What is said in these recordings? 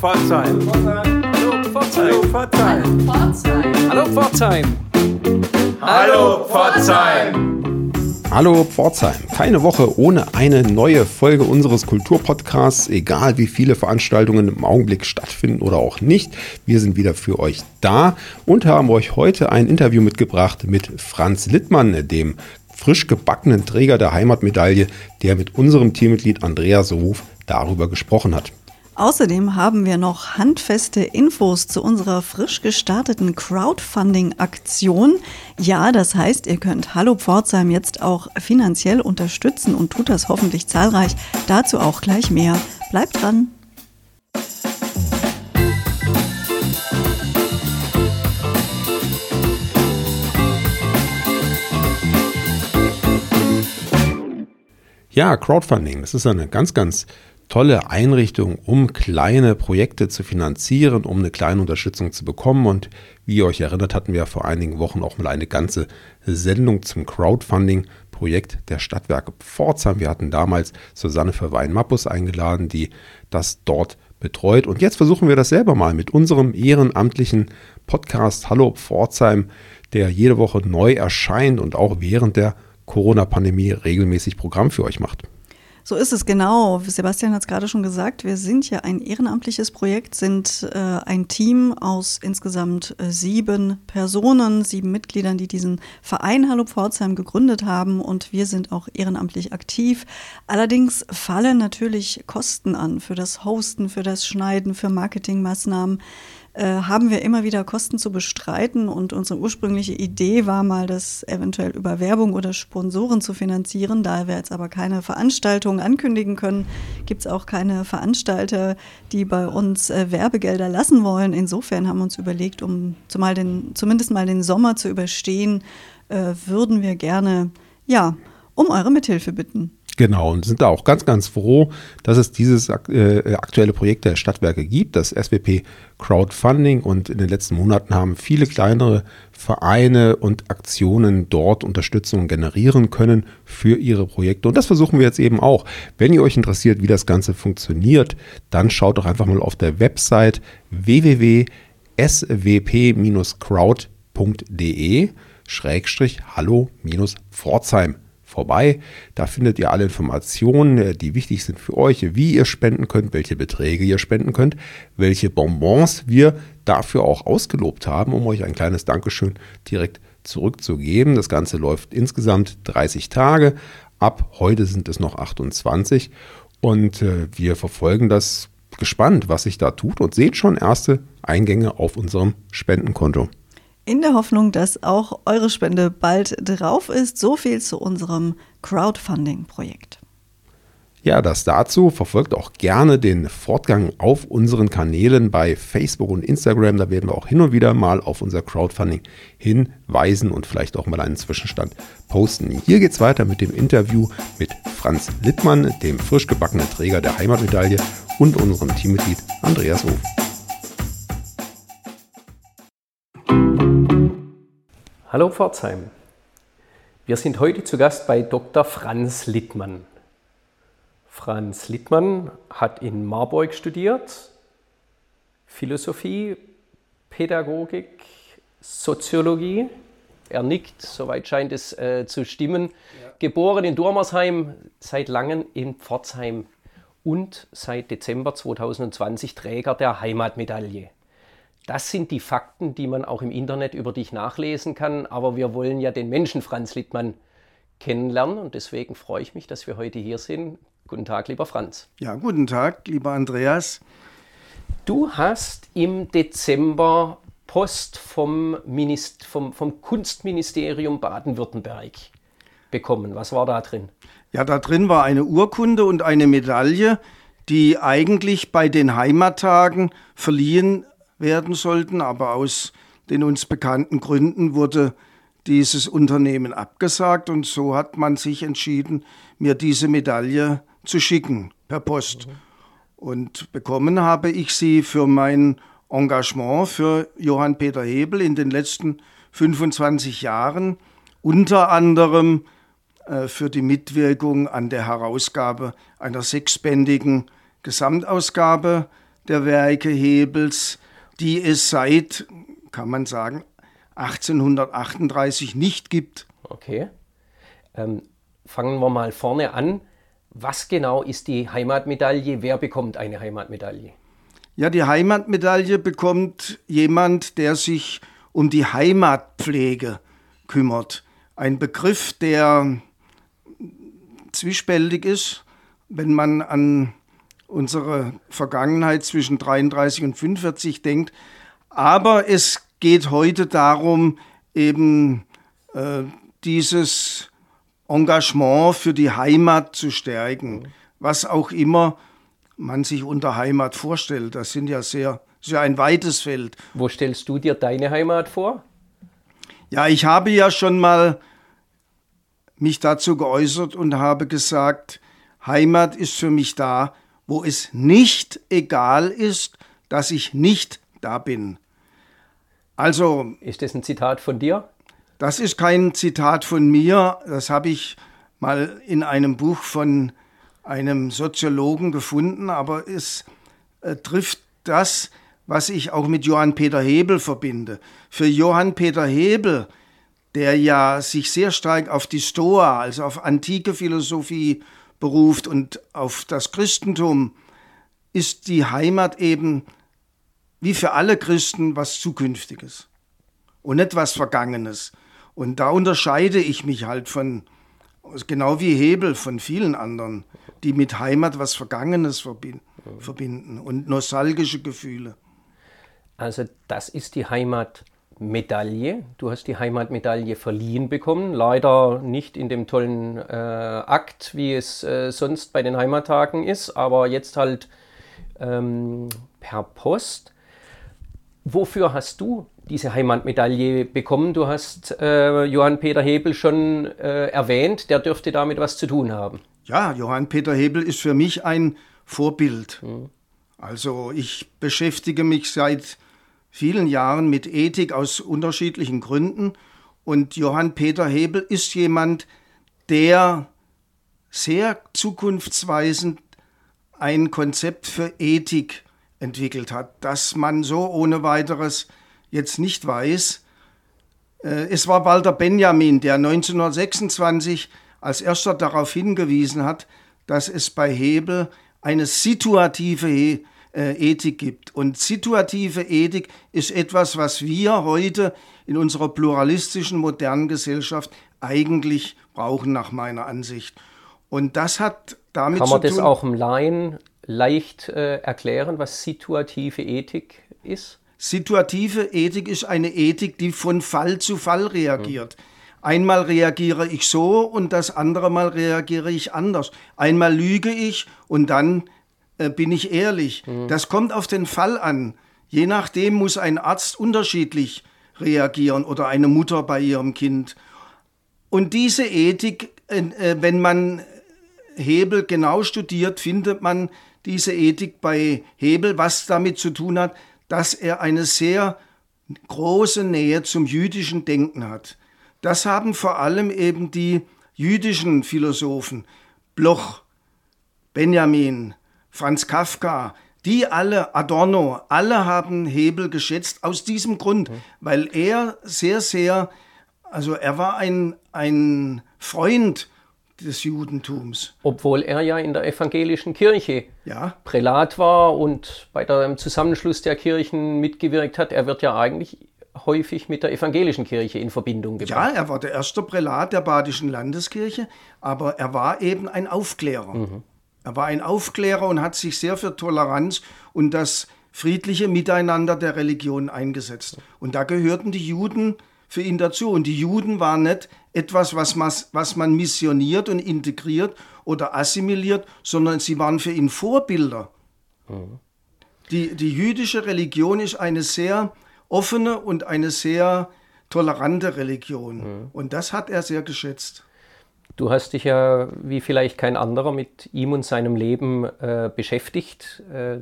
Pforzheim. Hallo Pforzheim. Hallo Pforzheim. Hallo Pforzheim. Hallo Pforzheim. Keine Woche ohne eine neue Folge unseres Kulturpodcasts, egal wie viele Veranstaltungen im Augenblick stattfinden oder auch nicht. Wir sind wieder für euch da und haben euch heute ein Interview mitgebracht mit Franz Littmann, dem frisch gebackenen Träger der Heimatmedaille, der mit unserem Teammitglied Andreas Ruf darüber gesprochen hat. Außerdem haben wir noch handfeste Infos zu unserer frisch gestarteten Crowdfunding-Aktion. Ja, das heißt, ihr könnt Hallo Pforzheim jetzt auch finanziell unterstützen und tut das hoffentlich zahlreich. Dazu auch gleich mehr. Bleibt dran! Ja, Crowdfunding, das ist eine ganz, ganz tolle Einrichtung, um kleine Projekte zu finanzieren, um eine kleine Unterstützung zu bekommen. Und wie ihr euch erinnert, hatten wir vor einigen Wochen auch mal eine ganze Sendung zum Crowdfunding-Projekt der Stadtwerke Pforzheim. Wir hatten damals Susanne Verwein-Mappus eingeladen, die das dort betreut. Und jetzt versuchen wir das selber mal mit unserem ehrenamtlichen Podcast Hallo Pforzheim, der jede Woche neu erscheint und auch während der Corona-Pandemie regelmäßig Programm für euch macht. So ist es genau. Sebastian hat es gerade schon gesagt. Wir sind ja ein ehrenamtliches Projekt, sind äh, ein Team aus insgesamt äh, sieben Personen, sieben Mitgliedern, die diesen Verein Hallo Pforzheim gegründet haben und wir sind auch ehrenamtlich aktiv. Allerdings fallen natürlich Kosten an für das Hosten, für das Schneiden, für Marketingmaßnahmen. Äh, haben wir immer wieder Kosten zu bestreiten und unsere ursprüngliche Idee war mal, das eventuell über Werbung oder Sponsoren zu finanzieren. Da wir jetzt aber keine Veranstaltungen ankündigen können, gibt es auch keine Veranstalter, die bei uns äh, Werbegelder lassen wollen. Insofern haben wir uns überlegt, um zumal den, zumindest mal den Sommer zu überstehen, äh, würden wir gerne ja um eure Mithilfe bitten. Genau, und sind da auch ganz, ganz froh, dass es dieses äh, aktuelle Projekt der Stadtwerke gibt, das SWP Crowdfunding. Und in den letzten Monaten haben viele kleinere Vereine und Aktionen dort Unterstützung generieren können für ihre Projekte. Und das versuchen wir jetzt eben auch. Wenn ihr euch interessiert, wie das Ganze funktioniert, dann schaut doch einfach mal auf der Website www.swp-crowd.de Schrägstrich Hallo Pforzheim vorbei. Da findet ihr alle Informationen, äh, die wichtig sind für euch, wie ihr spenden könnt, welche Beträge ihr spenden könnt, welche Bonbons wir dafür auch ausgelobt haben, um euch ein kleines Dankeschön direkt zurückzugeben. Das Ganze läuft insgesamt 30 Tage. Ab heute sind es noch 28 und äh, wir verfolgen das gespannt, was sich da tut und seht schon erste Eingänge auf unserem Spendenkonto in der Hoffnung, dass auch eure Spende bald drauf ist. So viel zu unserem Crowdfunding-Projekt. Ja, das dazu. Verfolgt auch gerne den Fortgang auf unseren Kanälen bei Facebook und Instagram. Da werden wir auch hin und wieder mal auf unser Crowdfunding hinweisen und vielleicht auch mal einen Zwischenstand posten. Hier geht es weiter mit dem Interview mit Franz Littmann, dem frisch gebackenen Träger der Heimatmedaille und unserem Teammitglied Andreas Hof. Hallo Pforzheim. Wir sind heute zu Gast bei Dr. Franz Littmann. Franz Littmann hat in Marburg studiert, Philosophie, Pädagogik, Soziologie. Er nickt, soweit scheint es äh, zu stimmen. Ja. Geboren in Dormersheim, seit langem in Pforzheim und seit Dezember 2020 Träger der Heimatmedaille. Das sind die Fakten, die man auch im Internet über dich nachlesen kann. Aber wir wollen ja den Menschen Franz Littmann kennenlernen und deswegen freue ich mich, dass wir heute hier sind. Guten Tag, lieber Franz. Ja, guten Tag, lieber Andreas. Du hast im Dezember Post vom, Minist vom, vom Kunstministerium Baden-Württemberg bekommen. Was war da drin? Ja, da drin war eine Urkunde und eine Medaille, die eigentlich bei den Heimattagen verliehen werden sollten, aber aus den uns bekannten Gründen wurde dieses Unternehmen abgesagt und so hat man sich entschieden, mir diese Medaille zu schicken per Post. Und bekommen habe ich sie für mein Engagement für Johann Peter Hebel in den letzten 25 Jahren, unter anderem äh, für die Mitwirkung an der Herausgabe einer sechsbändigen Gesamtausgabe der Werke Hebels, die es seit, kann man sagen, 1838 nicht gibt. Okay. Ähm, fangen wir mal vorne an. Was genau ist die Heimatmedaille? Wer bekommt eine Heimatmedaille? Ja, die Heimatmedaille bekommt jemand, der sich um die Heimatpflege kümmert. Ein Begriff, der zwiespältig ist, wenn man an unsere Vergangenheit zwischen 33 und 45 denkt. Aber es geht heute darum, eben äh, dieses Engagement für die Heimat zu stärken, was auch immer man sich unter Heimat vorstellt. Das sind ja sehr, sehr ein weites Feld. Wo stellst du dir deine Heimat vor? Ja, ich habe ja schon mal mich dazu geäußert und habe gesagt, Heimat ist für mich da, wo es nicht egal ist, dass ich nicht da bin. Also. Ist das ein Zitat von dir? Das ist kein Zitat von mir. Das habe ich mal in einem Buch von einem Soziologen gefunden, aber es äh, trifft das, was ich auch mit Johann Peter Hebel verbinde. Für Johann Peter Hebel, der ja sich sehr stark auf die Stoa, also auf antike Philosophie beruft und auf das Christentum, ist die Heimat eben wie für alle Christen was Zukünftiges und nicht was Vergangenes. Und da unterscheide ich mich halt von, genau wie Hebel, von vielen anderen, die mit Heimat was Vergangenes verbinden und nostalgische Gefühle. Also das ist die Heimatmedaille. Du hast die Heimatmedaille verliehen bekommen, leider nicht in dem tollen äh, Akt, wie es äh, sonst bei den Heimattagen ist, aber jetzt halt ähm, per Post. Wofür hast du diese Heimatmedaille bekommen? Du hast äh, Johann Peter Hebel schon äh, erwähnt, der dürfte damit was zu tun haben. Ja, Johann Peter Hebel ist für mich ein Vorbild. Mhm. Also ich beschäftige mich seit vielen Jahren mit Ethik aus unterschiedlichen Gründen und Johann Peter Hebel ist jemand, der sehr zukunftsweisend ein Konzept für Ethik entwickelt hat, das man so ohne weiteres jetzt nicht weiß. Äh, es war Walter Benjamin, der 1926 als erster darauf hingewiesen hat, dass es bei Hebel eine situative äh, Ethik gibt. Und situative Ethik ist etwas, was wir heute in unserer pluralistischen modernen Gesellschaft eigentlich brauchen, nach meiner Ansicht. Und das hat damit Kann man das auch im Laien leicht äh, erklären, was situative Ethik ist? Situative Ethik ist eine Ethik, die von Fall zu Fall reagiert. Mhm. Einmal reagiere ich so und das andere Mal reagiere ich anders. Einmal lüge ich und dann äh, bin ich ehrlich. Mhm. Das kommt auf den Fall an. Je nachdem muss ein Arzt unterschiedlich reagieren oder eine Mutter bei ihrem Kind. Und diese Ethik, äh, wenn man Hebel genau studiert, findet man diese Ethik bei Hebel, was damit zu tun hat, dass er eine sehr große Nähe zum jüdischen Denken hat. Das haben vor allem eben die jüdischen Philosophen, Bloch, Benjamin, Franz Kafka, die alle, Adorno, alle haben Hebel geschätzt aus diesem Grund, mhm. weil er sehr, sehr, also er war ein, ein Freund des Judentums. Obwohl er ja in der evangelischen Kirche ja. Prälat war und bei dem Zusammenschluss der Kirchen mitgewirkt hat. Er wird ja eigentlich häufig mit der evangelischen Kirche in Verbindung gebracht. Ja, er war der erste Prälat der Badischen Landeskirche, aber er war eben ein Aufklärer. Mhm. Er war ein Aufklärer und hat sich sehr für Toleranz und das friedliche Miteinander der Religion eingesetzt. Und da gehörten die Juden für ihn dazu. Und die Juden waren nicht etwas, was man, was man missioniert und integriert oder assimiliert, sondern sie waren für ihn Vorbilder. Mhm. Die, die jüdische Religion ist eine sehr offene und eine sehr tolerante Religion. Mhm. Und das hat er sehr geschätzt. Du hast dich ja wie vielleicht kein anderer mit ihm und seinem Leben äh, beschäftigt. Äh,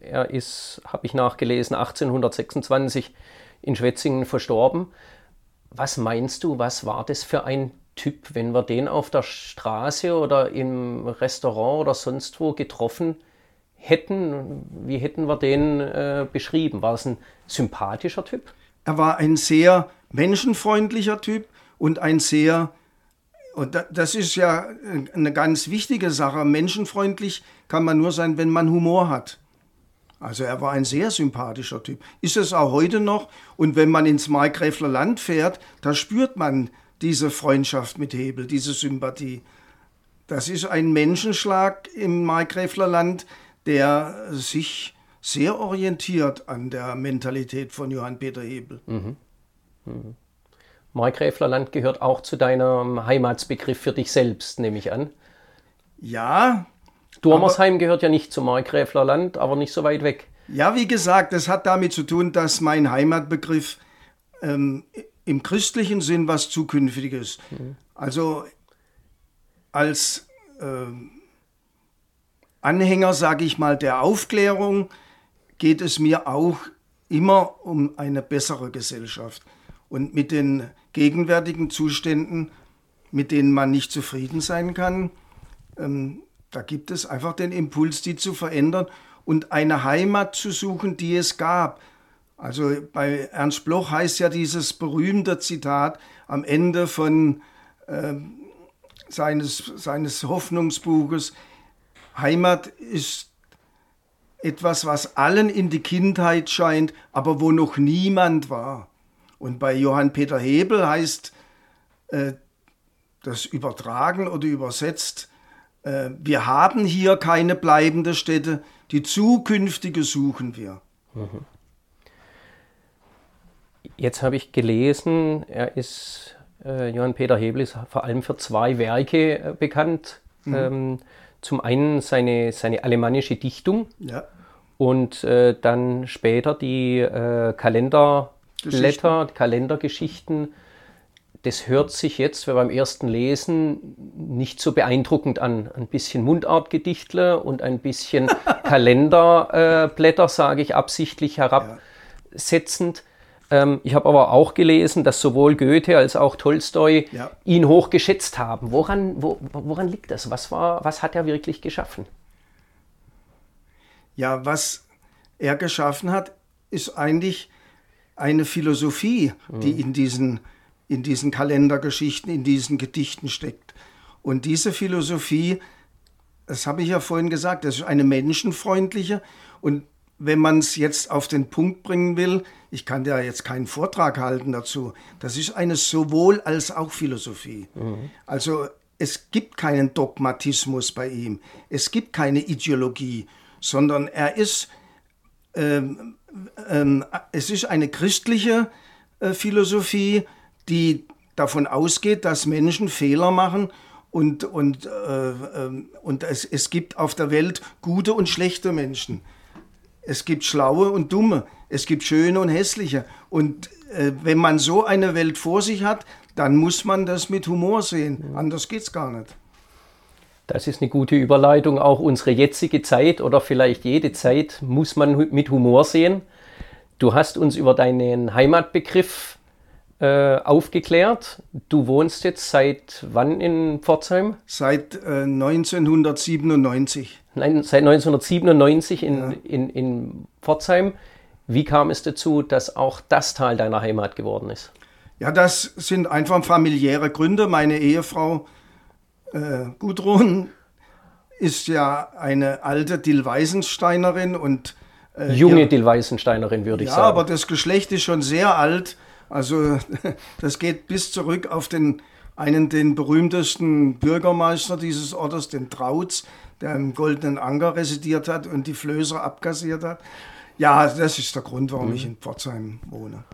er ist, habe ich nachgelesen, 1826 in Schwetzingen verstorben. Was meinst du, was war das für ein Typ, wenn wir den auf der Straße oder im Restaurant oder sonst wo getroffen hätten, wie hätten wir den äh, beschrieben? War es ein sympathischer Typ? Er war ein sehr menschenfreundlicher Typ und ein sehr, und das ist ja eine ganz wichtige Sache, menschenfreundlich kann man nur sein, wenn man Humor hat. Also er war ein sehr sympathischer Typ. Ist es auch heute noch. Und wenn man ins Markgräfler Land fährt, da spürt man diese Freundschaft mit Hebel, diese Sympathie. Das ist ein Menschenschlag im Markgräfler Land, der sich sehr orientiert an der Mentalität von Johann Peter Hebel. Mhm. Mhm. Markgräflerland gehört auch zu deinem Heimatsbegriff für dich selbst, nehme ich an. Ja. Dormersheim gehört ja nicht zum Markgräflerland, aber nicht so weit weg. Ja, wie gesagt, das hat damit zu tun, dass mein Heimatbegriff ähm, im christlichen Sinn was Zukünftiges. Mhm. Also als äh, Anhänger, sage ich mal, der Aufklärung geht es mir auch immer um eine bessere Gesellschaft. Und mit den gegenwärtigen Zuständen, mit denen man nicht zufrieden sein kann, ähm, da gibt es einfach den Impuls, die zu verändern und eine Heimat zu suchen, die es gab. Also bei Ernst Bloch heißt ja dieses berühmte Zitat am Ende von äh, seines, seines Hoffnungsbuches, Heimat ist etwas, was allen in die Kindheit scheint, aber wo noch niemand war. Und bei Johann Peter Hebel heißt äh, das übertragen oder übersetzt, äh, wir haben hier keine bleibende Stätte, die zukünftige suchen wir. Mhm. Jetzt habe ich gelesen, er ist, äh, Johann Peter Hebel ist vor allem für zwei Werke äh, bekannt. Mhm. Ähm, zum einen seine, seine alemannische Dichtung ja. und äh, dann später die äh, Kalenderblätter, Kalendergeschichten das hört sich jetzt beim ersten Lesen nicht so beeindruckend an. Ein bisschen Mundartgedichtle und ein bisschen Kalenderblätter, äh, sage ich absichtlich herabsetzend. Ja. Ähm, ich habe aber auch gelesen, dass sowohl Goethe als auch Tolstoi ja. ihn hoch geschätzt haben. Woran, wo, woran liegt das? Was, war, was hat er wirklich geschaffen? Ja, was er geschaffen hat, ist eigentlich eine Philosophie, die mhm. in diesen in diesen Kalendergeschichten, in diesen Gedichten steckt. Und diese Philosophie, das habe ich ja vorhin gesagt, das ist eine menschenfreundliche und wenn man es jetzt auf den Punkt bringen will, ich kann ja jetzt keinen Vortrag halten dazu, das ist eine sowohl als auch Philosophie. Mhm. Also es gibt keinen Dogmatismus bei ihm, es gibt keine Ideologie, sondern er ist, ähm, ähm, es ist eine christliche äh, Philosophie, die davon ausgeht, dass Menschen Fehler machen und, und, äh, äh, und es, es gibt auf der Welt gute und schlechte Menschen. Es gibt schlaue und dumme, es gibt schöne und hässliche. Und äh, wenn man so eine Welt vor sich hat, dann muss man das mit Humor sehen. Anders geht es gar nicht. Das ist eine gute Überleitung. Auch unsere jetzige Zeit oder vielleicht jede Zeit muss man mit Humor sehen. Du hast uns über deinen Heimatbegriff äh, aufgeklärt. Du wohnst jetzt seit wann in Pforzheim? Seit äh, 1997. Nein, seit 1997 in, ja. in, in Pforzheim. Wie kam es dazu, dass auch das Teil deiner Heimat geworden ist? Ja, das sind einfach familiäre Gründe. Meine Ehefrau äh, Gudrun ist ja eine alte Dillweisensteinerin und äh, junge Dillweisensteinerin würde ich ja, sagen. Ja, aber das Geschlecht ist schon sehr alt. Also das geht bis zurück auf den einen den berühmtesten Bürgermeister dieses Ortes, den Trautz, der im Goldenen Anker residiert hat und die Flößer abkassiert hat. Ja, das ist der Grund, warum mhm. ich in Pforzheim wohne.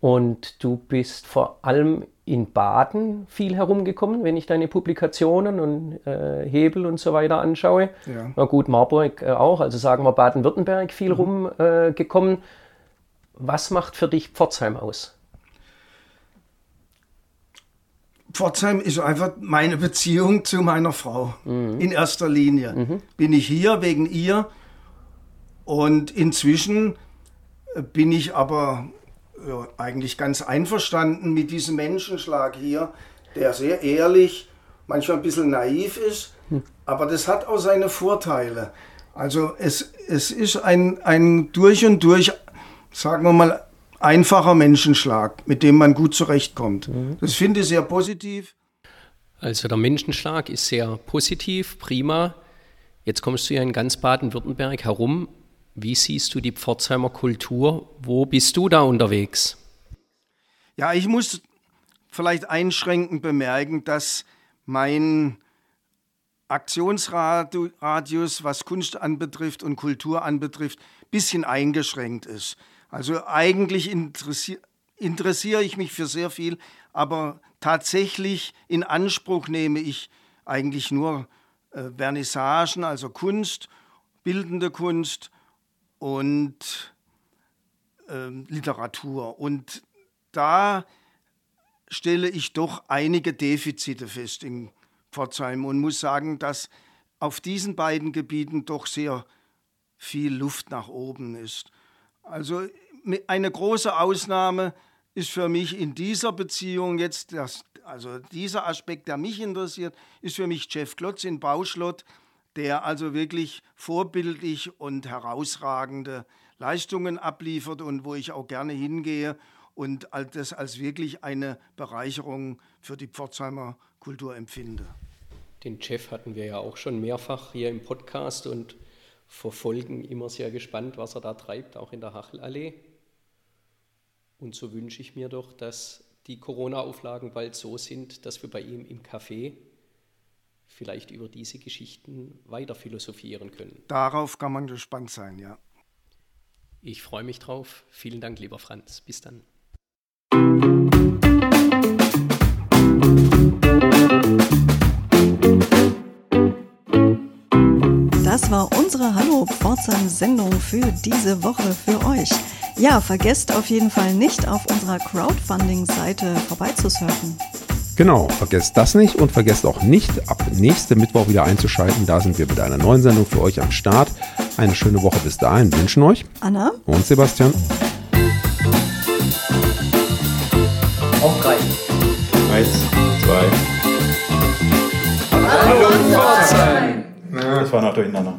Und du bist vor allem in Baden viel herumgekommen, wenn ich deine Publikationen und äh, Hebel und so weiter anschaue. Ja. Na gut, Marburg äh, auch, also sagen wir Baden-Württemberg viel mhm. rumgekommen. Äh, was macht für dich Pforzheim aus? Pforzheim ist einfach meine Beziehung zu meiner Frau. Mhm. In erster Linie mhm. bin ich hier wegen ihr. Und inzwischen bin ich aber ja, eigentlich ganz einverstanden mit diesem Menschenschlag hier, der sehr ehrlich, manchmal ein bisschen naiv ist. Mhm. Aber das hat auch seine Vorteile. Also es, es ist ein, ein durch und durch, sagen wir mal, einfacher Menschenschlag, mit dem man gut zurechtkommt. Mhm. Das finde ich sehr positiv. Also der Menschenschlag ist sehr positiv, prima. Jetzt kommst du ja in ganz Baden-Württemberg herum. Wie siehst du die Pforzheimer Kultur? Wo bist du da unterwegs? Ja, ich muss vielleicht einschränkend bemerken, dass mein Aktionsradius, was Kunst anbetrifft und Kultur anbetrifft, ein bisschen eingeschränkt ist. Also eigentlich interessiere interessiere ich mich für sehr viel, aber tatsächlich in Anspruch nehme ich eigentlich nur äh, Vernissagen, also Kunst, bildende Kunst und äh, Literatur. Und da stelle ich doch einige Defizite fest in Pforzheim und muss sagen, dass auf diesen beiden Gebieten doch sehr viel Luft nach oben ist. Also eine große Ausnahme ist für mich in dieser Beziehung jetzt, das, also dieser Aspekt, der mich interessiert, ist für mich Jeff Klotz in Bauschlott, der also wirklich vorbildlich und herausragende Leistungen abliefert und wo ich auch gerne hingehe und das als wirklich eine Bereicherung für die Pforzheimer Kultur empfinde. Den Jeff hatten wir ja auch schon mehrfach hier im Podcast und verfolgen immer sehr gespannt, was er da treibt, auch in der Hachelallee. Und so wünsche ich mir doch, dass die Corona-Auflagen bald so sind, dass wir bei ihm im Café vielleicht über diese Geschichten weiter philosophieren können. Darauf kann man gespannt sein, ja. Ich freue mich drauf. Vielen Dank, lieber Franz. Bis dann. Das war unsere Hallo Pforzheim-Sendung für diese Woche für euch. Ja, vergesst auf jeden Fall nicht, auf unserer Crowdfunding-Seite vorbeizusurfen. Genau, vergesst das nicht und vergesst auch nicht, ab nächste Mittwoch wieder einzuschalten. Da sind wir mit einer neuen Sendung für euch am Start. Eine schöne Woche bis dahin wünschen euch Anna und Sebastian. Auf drei. Eins, zwei. Hallo, Hallo Pforzheim! Das war noch durcheinander.